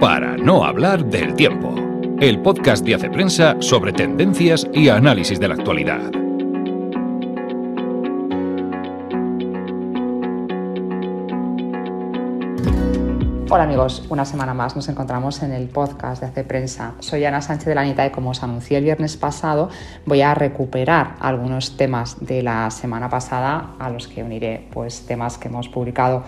Para no hablar del tiempo, el podcast de Hace Prensa sobre tendencias y análisis de la actualidad. Hola amigos, una semana más nos encontramos en el podcast de Hace Prensa. Soy Ana Sánchez de la Anita y como os anuncié el viernes pasado voy a recuperar algunos temas de la semana pasada a los que uniré pues temas que hemos publicado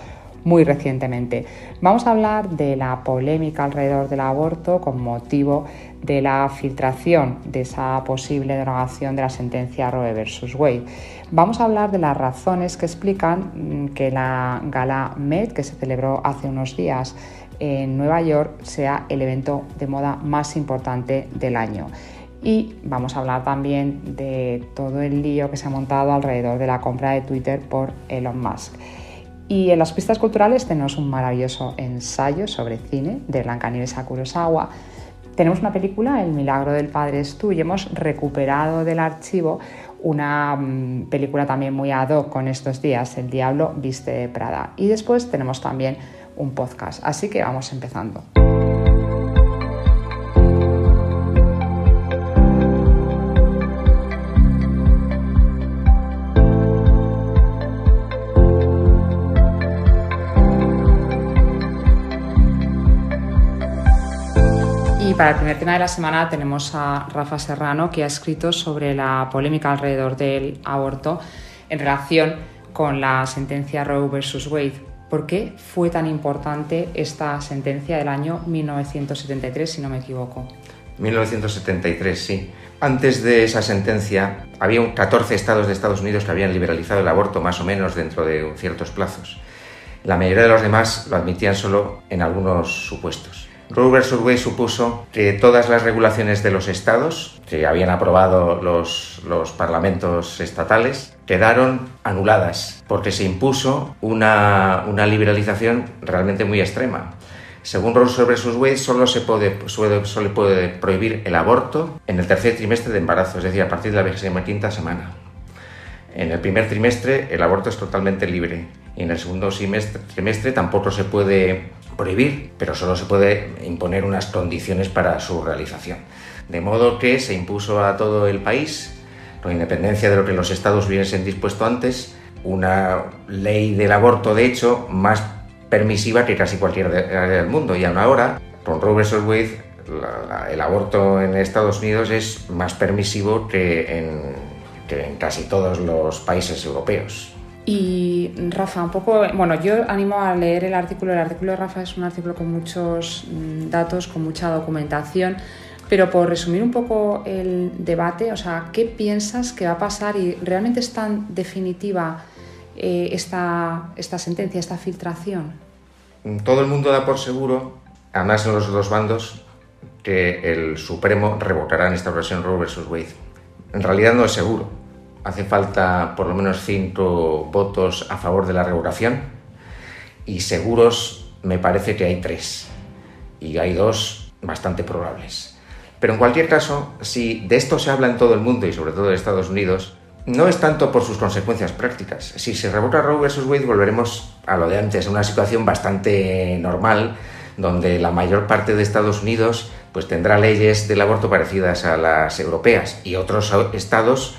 muy recientemente. Vamos a hablar de la polémica alrededor del aborto con motivo de la filtración de esa posible derogación de la sentencia Roe versus Wade. Vamos a hablar de las razones que explican mm, que la gala Met, que se celebró hace unos días en Nueva York, sea el evento de moda más importante del año. Y vamos a hablar también de todo el lío que se ha montado alrededor de la compra de Twitter por Elon Musk. Y en las pistas culturales tenemos un maravilloso ensayo sobre cine de Blancanieves Kurosawa. Tenemos una película, El milagro del padre es tú, y hemos recuperado del archivo una mm, película también muy ad hoc con estos días, El diablo viste de Prada. Y después tenemos también un podcast. Así que vamos empezando. Para el primer tema de la semana tenemos a Rafa Serrano, que ha escrito sobre la polémica alrededor del aborto en relación con la sentencia Roe versus Wade. ¿Por qué fue tan importante esta sentencia del año 1973, si no me equivoco? 1973, sí. Antes de esa sentencia, había 14 estados de Estados Unidos que habían liberalizado el aborto más o menos dentro de ciertos plazos. La mayoría de los demás lo admitían solo en algunos supuestos. Roe vs. Wade supuso que todas las regulaciones de los estados que habían aprobado los, parlamentos estatales quedaron anuladas porque se impuso una, una liberalización realmente muy extrema. Según Roe vs. Wade, solo se puede, solo puede prohibir el aborto en el tercer trimestre de embarazo, es decir, a partir de la quinta semana. En el primer trimestre el aborto es totalmente libre y en el segundo trimestre tampoco se puede prohibir, pero solo se puede imponer unas condiciones para su realización. De modo que se impuso a todo el país, con independencia de lo que los estados hubiesen dispuesto antes, una ley del aborto, de hecho, más permisiva que casi cualquier área del mundo. Y aún ahora, con Roe vs. El aborto en Estados Unidos es más permisivo que en casi todos los países europeos. Y Rafa, un poco, bueno, yo animo a leer el artículo. El artículo de Rafa es un artículo con muchos mm, datos, con mucha documentación. Pero por resumir un poco el debate, o sea, ¿qué piensas que va a pasar y realmente es tan definitiva eh, esta, esta sentencia, esta filtración? Todo el mundo da por seguro, además en los dos bandos, que el Supremo revocará en esta ocasión Roe versus Wade. En realidad no es seguro hace falta por lo menos cinco votos a favor de la regulación y seguros me parece que hay tres y hay dos bastante probables. Pero en cualquier caso, si de esto se habla en todo el mundo y sobre todo en Estados Unidos, no es tanto por sus consecuencias prácticas. Si se revoca Roe versus Wade volveremos a lo de antes, a una situación bastante normal donde la mayor parte de Estados Unidos pues tendrá leyes del aborto parecidas a las europeas y otros estados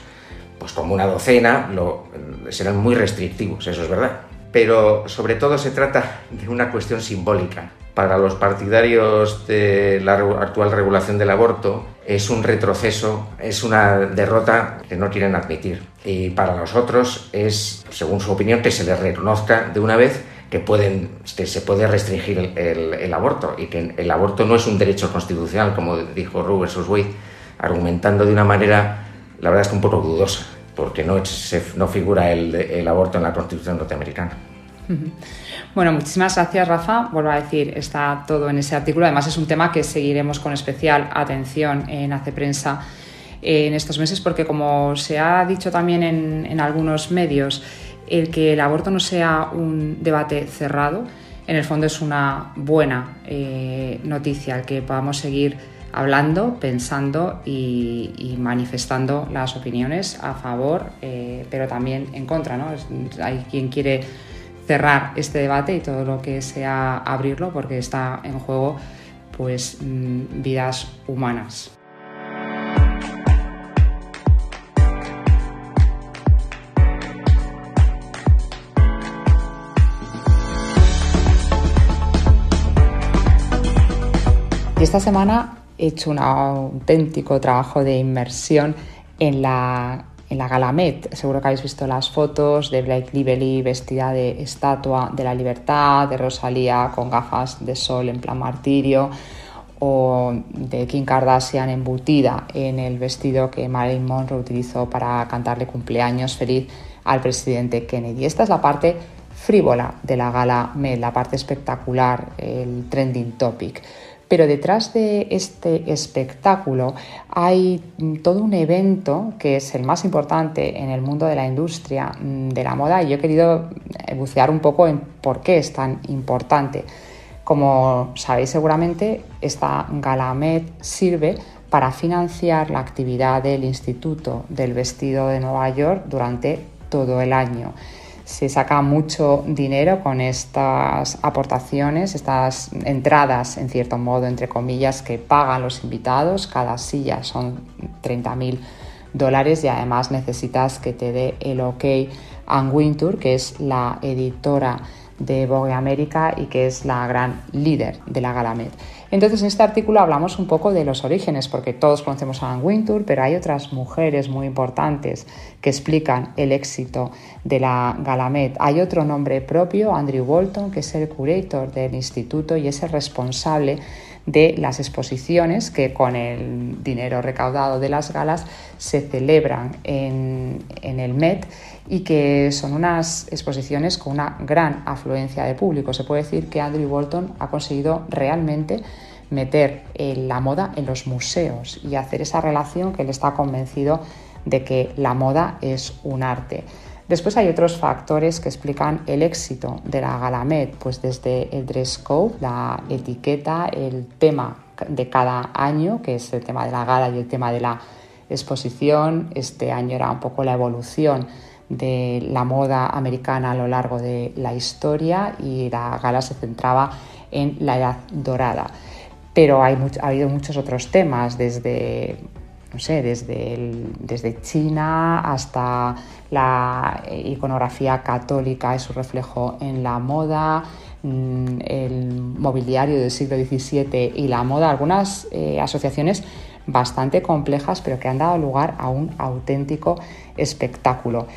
pues como una docena, lo, serán muy restrictivos, eso es verdad. Pero sobre todo se trata de una cuestión simbólica. Para los partidarios de la actual regulación del aborto es un retroceso, es una derrota que no quieren admitir. Y para nosotros es, según su opinión, que se les reconozca de una vez que, se puede restringir el, aborto y que el aborto no es un derecho constitucional, como dijo Robert Wade, argumentando de una manera, la verdad es que un poco dudosa porque no, no figura el, aborto en la Constitución norteamericana. Bueno, muchísimas gracias Rafa. Vuelvo a decir, está todo en ese artículo. Además es un tema que seguiremos con especial atención en Hace Prensa en estos meses porque como se ha dicho también en, algunos medios, el que el aborto no sea un debate cerrado, en el fondo es una buena eh, noticia, el que podamos seguir hablando, pensando y, manifestando las opiniones a favor, eh, pero también en contra. ¿no? Hay quien quiere cerrar este debate y todo lo que sea abrirlo porque está en juego pues, mm, vidas humanas. Esta semana he hecho un auténtico trabajo de inmersión en la, en la Galamet. Seguro que habéis visto las fotos de Blake Lively vestida de estatua de la libertad, de Rosalía con gafas de sol en plan martirio o de Kim Kardashian embutida en el vestido que Marilyn Monroe utilizó para cantarle cumpleaños feliz al presidente Kennedy. Esta es la parte frívola de la gala Met, la parte espectacular, el trending topic. Pero detrás de este espectáculo hay todo un evento que es el más importante en el mundo de la industria mm, de la moda y yo he querido bucear un poco en por qué es tan importante. Como sabéis seguramente, esta Galamed sirve para financiar la actividad del Instituto del Vestido de Nueva York durante todo el año se saca mucho dinero con estas aportaciones, estas entradas, en cierto modo, entre comillas, que pagan los invitados. Cada silla son 30.000 dólares y además necesitas que te dé el OK Anne Wintour, que es la editora de Vogue América y que es la gran líder de la Galamed. Entonces, en este artículo hablamos un poco de los orígenes, porque todos conocemos a Anne Wintour, pero hay otras mujeres muy importantes que explican el éxito de la Galamed. Hay otro nombre propio, Andrew Bolton, que es el curator del instituto y es el responsable de las exposiciones que con el dinero recaudado de las galas se celebran en, en el Met y que son unas exposiciones con una gran afluencia de público. Se puede decir que Andrew Bolton ha conseguido realmente meter la moda en los museos y hacer esa relación que él está convencido de que la moda es un arte. Después hay otros factores que explican el éxito de la Galamet, pues desde el dress code, la etiqueta, el tema de cada año, que es el tema de la gala y el tema de la exposición. Este año era un poco la evolución de la moda americana a lo largo de la historia y la gala se centraba en la edad dorada. Pero ha habido muchos otros temas, desde, sé, desde, desde China hasta la iconografía católica y su reflejo en la moda, mm, el mobiliario del siglo XVII y la moda, algunas eh, asociaciones bastante complejas, pero que han dado lugar a un auténtico espectáculo.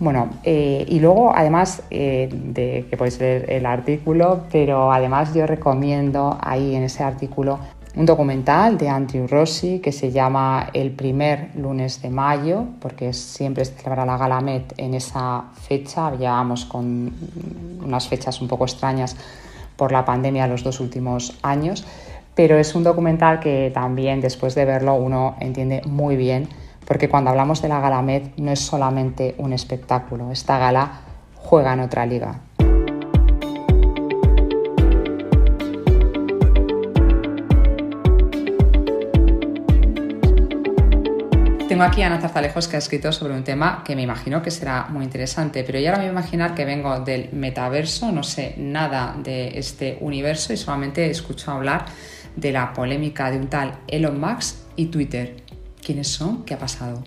Bueno, eh, y luego además eh, de que podéis leer el artículo, pero además yo recomiendo ahí en ese artículo un documental de Andrew Rossi que se llama El primer lunes de mayo, porque siempre se celebra la Galamet en esa fecha, llevamos con unas fechas un poco extrañas por la pandemia los dos últimos años, pero es un documental que también después de verlo uno entiende muy bien porque cuando hablamos de la Gala Med no es solamente un espectáculo, esta gala juega en otra liga. Tengo aquí Ana Zarzalejos que ha escrito sobre un tema que me imagino que será muy interesante, pero yo ahora me voy a imaginar que vengo del metaverso, no sé nada de este universo y solamente escucho hablar de la polémica de un tal Elon Musk y Twitter. ¿Quiénes son? ¿Qué ha pasado?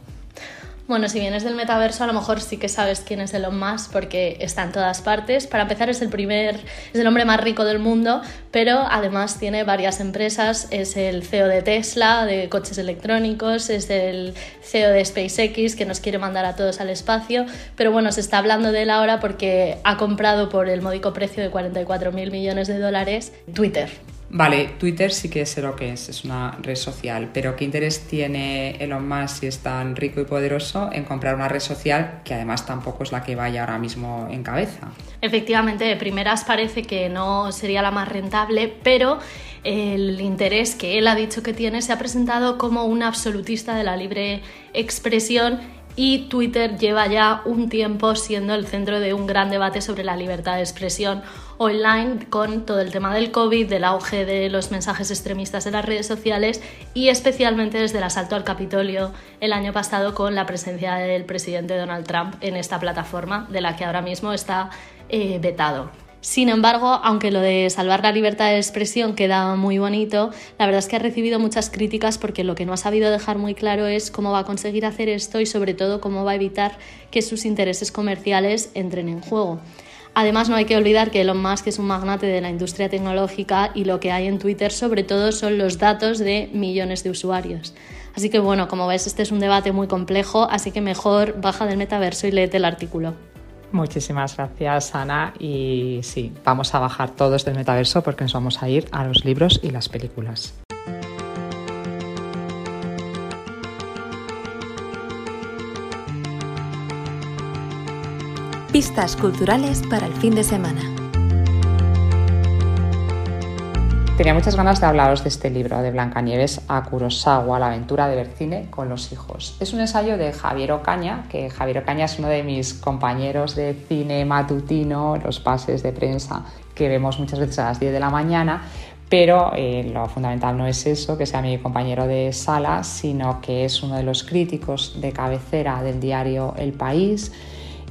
Bueno, si vienes del metaverso, a lo mejor sí que sabes quién es Elon Musk porque está en todas partes. Para empezar, es el primer, es el hombre más rico del mundo, pero además tiene varias empresas. Es el CEO de Tesla, de coches electrónicos, es el CEO de SpaceX, que nos quiere mandar a todos al espacio. Pero bueno, se está hablando de él ahora porque ha comprado por el módico precio de 44 mil millones de dólares Twitter. Vale, Twitter sí que sé lo que es, es una red social, pero ¿qué interés tiene Elon Musk si es tan rico y poderoso en comprar una red social que además tampoco es la que vaya ahora mismo en cabeza? Efectivamente, de primeras parece que no sería la más rentable, pero el interés que él ha dicho que tiene se ha presentado como un absolutista de la libre expresión y Twitter lleva ya un tiempo siendo el centro de un gran debate sobre la libertad de expresión online con todo el tema del COVID, del auge de los mensajes extremistas en las redes sociales y especialmente desde el asalto al Capitolio el año pasado con la presencia del presidente Donald Trump en esta plataforma de la que ahora mismo está eh, vetado. Sin embargo, aunque lo de salvar la libertad de expresión queda muy bonito, la verdad es que ha recibido muchas críticas porque lo que no ha sabido dejar muy claro es cómo va a conseguir hacer esto y sobre todo cómo va a evitar que sus intereses comerciales entren en juego. Además, no hay que olvidar que Elon Musk es un magnate de la industria tecnológica y lo que hay en Twitter sobre todo son los datos de millones de usuarios. Así que bueno, como ves, este es un debate muy complejo, así que mejor baja del metaverso y léete el artículo. Muchísimas gracias, Ana. Y sí, vamos a bajar todos del metaverso porque nos vamos a ir a los libros y las películas. Pistas culturales para el fin de semana. Tenía muchas ganas de hablaros de este libro de Blancanieves a Kurosawa, La aventura de ver cine con los hijos. Es un ensayo de Javier Ocaña, que Javier Ocaña es uno de mis compañeros de cine matutino, los pases de prensa que vemos muchas veces a las 10 de la mañana, pero eh, lo fundamental no es eso, que sea mi compañero de sala, sino que es uno de los críticos de cabecera del diario El País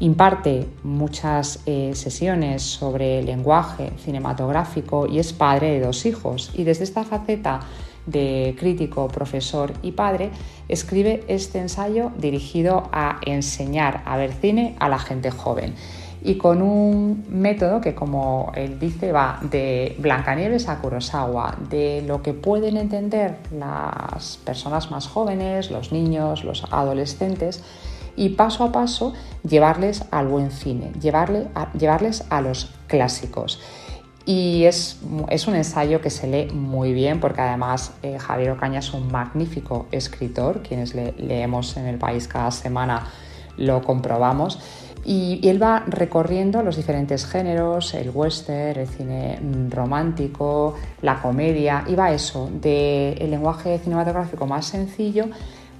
Imparte muchas eh, sesiones sobre lenguaje cinematográfico y es padre de dos hijos. Y desde esta faceta de crítico, profesor y padre, escribe este ensayo dirigido a enseñar a ver cine a la gente joven. Y con un método que, como él dice, va de Blancanieves a Kurosawa, de lo que pueden entender las personas más jóvenes, los niños, los adolescentes, y paso a paso llevarles al buen cine, llevarle llevarles a los clásicos. Y es, un ensayo que se lee muy bien porque además eh, Javier Ocaña es un magnífico escritor, quienes le, leemos en el país cada semana lo comprobamos. Y, él va recorriendo los diferentes géneros, el western, el cine romántico, la comedia, y va eso, del lenguaje cinematográfico más sencillo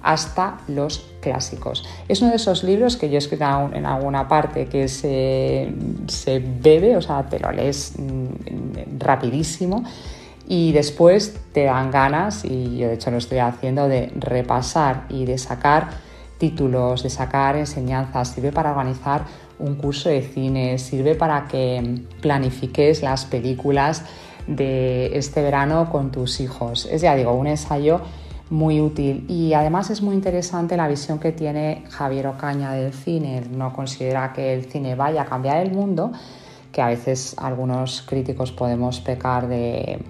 hasta los clásicos. Es uno de esos libros que yo he escrito en alguna parte que se, bebe, o sea, te lo lees mm, rapidísimo y después te dan ganas, y yo de hecho lo estoy haciendo, de repasar y de sacar títulos, de sacar enseñanzas, sirve para organizar un curso de cine, sirve para que planifiques las películas de este verano con tus hijos. Es ya digo, un ensayo muy útil y además es muy interesante la visión que tiene Javier Ocaña del cine. No considera que el cine vaya a cambiar el mundo, que a veces algunos críticos podemos pecar de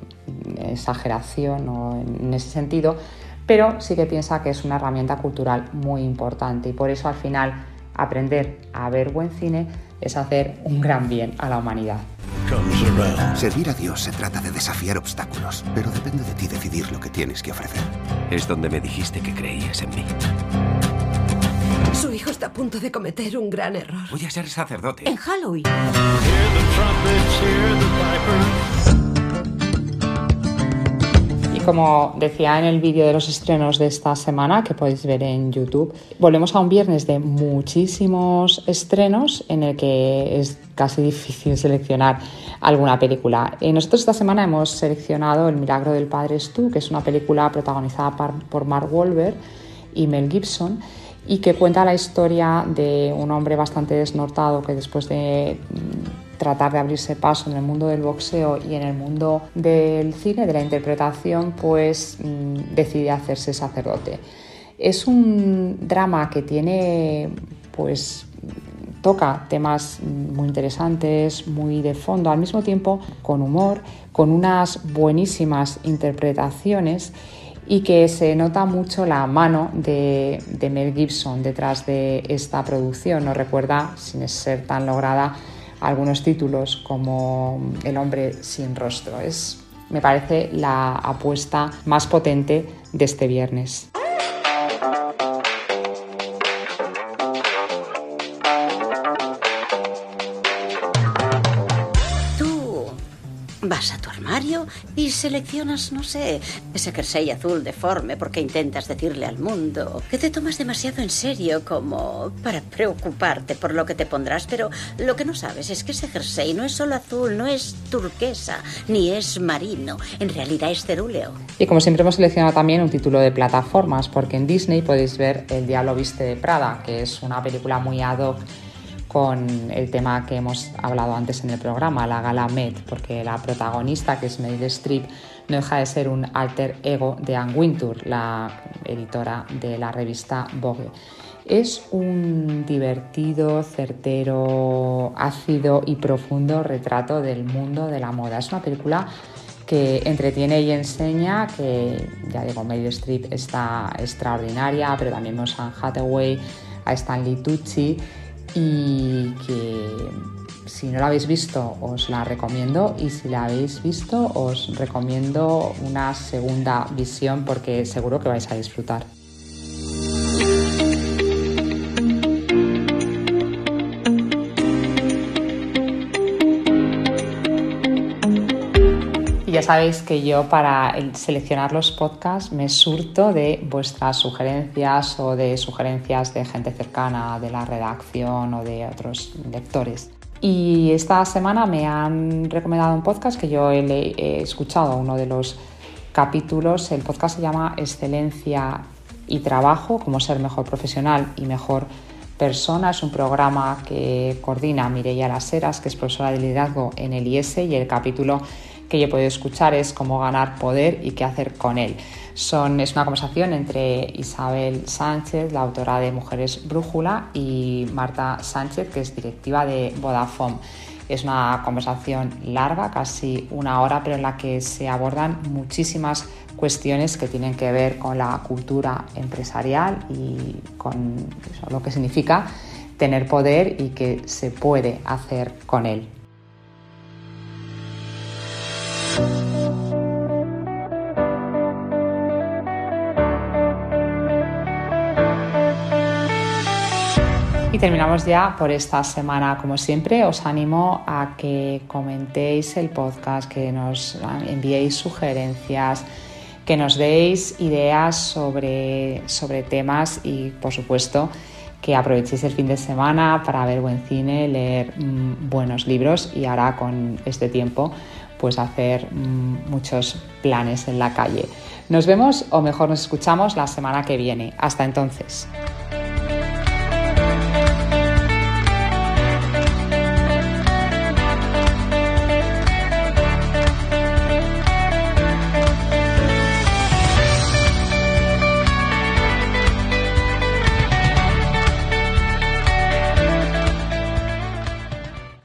exageración en ese sentido, pero sí que piensa que es una herramienta cultural muy importante y por eso al final aprender a ver buen cine es hacer un gran bien a la humanidad. Servir a Dios se trata de desafiar obstáculos, pero depende de ti decidir lo que tienes que ofrecer. Es donde me dijiste que creías en mí. Su hijo está a punto de cometer un gran error. Voy a ser sacerdote. En Halloween. Como decía en el vídeo de los estrenos de esta semana, que podéis ver en YouTube, volvemos a un viernes de muchísimos estrenos en el que es casi difícil seleccionar alguna película. Eh, nosotros esta semana hemos seleccionado El milagro del padre Stu, que es una película protagonizada por Mark Wahlberg y Mel Gibson y que cuenta la historia de un hombre bastante desnortado que después de tratar de abrirse paso en el mundo del boxeo y en el mundo del cine, de la interpretación, pues mm, decide hacerse sacerdote. Es un drama que tiene, pues, toca temas muy interesantes, muy de fondo, al mismo tiempo con humor, con unas buenísimas interpretaciones y que se nota mucho la mano de, de Mel Gibson detrás de esta producción. Nos recuerda, sin ser tan lograda, algunos títulos como El hombre sin rostro. Es, me parece, la apuesta más potente de este viernes. Vas a tu armario y seleccionas, no sé, ese jersey azul deforme porque intentas decirle al mundo que te tomas demasiado en serio como para preocuparte por lo que te pondrás, pero lo que no sabes es que ese jersey no es solo azul, no es turquesa, ni es marino, en realidad es cerúleo. Y como siempre hemos seleccionado también un título de plataformas, porque en Disney podéis ver El diablo viste de Prada, que es una película muy ad hoc con el tema que hemos hablado antes en el programa, la gala Met, porque la protagonista, que es Meryl Streep, no deja de ser un alter ego de Anne Wintour, la editora de la revista Vogue. Es un divertido, certero, ácido y profundo retrato del mundo de la moda. Es una película que entretiene y enseña, que ya digo, Meryl Streep está extraordinaria, pero también vemos a Hathaway, a Stanley Tucci y que si no la habéis visto os la recomiendo y si la habéis visto os recomiendo una segunda visión porque seguro que vais a disfrutar. Sabéis que yo para seleccionar los podcasts me surto de vuestras sugerencias o de sugerencias de gente cercana de la redacción o de otros lectores. Y esta semana me han recomendado un podcast que yo he, escuchado, uno de los capítulos. El podcast se llama Excelencia y Trabajo, cómo ser mejor profesional y mejor persona. Es un programa que coordina Mireia Las Heras, que es profesora de liderazgo en el IS, y el capítulo que yo he podido escuchar es cómo ganar poder y qué hacer con él. Son, es una conversación entre Isabel Sánchez, la autora de Mujeres Brújula, y Marta Sánchez, que es directiva de Vodafone. Es una conversación larga, casi una hora, pero en la que se abordan muchísimas cuestiones que tienen que ver con la cultura empresarial y con lo que significa tener poder y qué se puede hacer con él. Terminamos ya por esta semana. Como siempre, os animo a que comentéis el podcast, que nos enviéis sugerencias, que nos deis ideas sobre, sobre temas y, por supuesto, que aprovechéis el fin de semana para ver buen cine, leer mm, buenos libros y ahora con este tiempo pues hacer mm, muchos planes en la calle. Nos vemos o mejor nos escuchamos la semana que viene. Hasta entonces.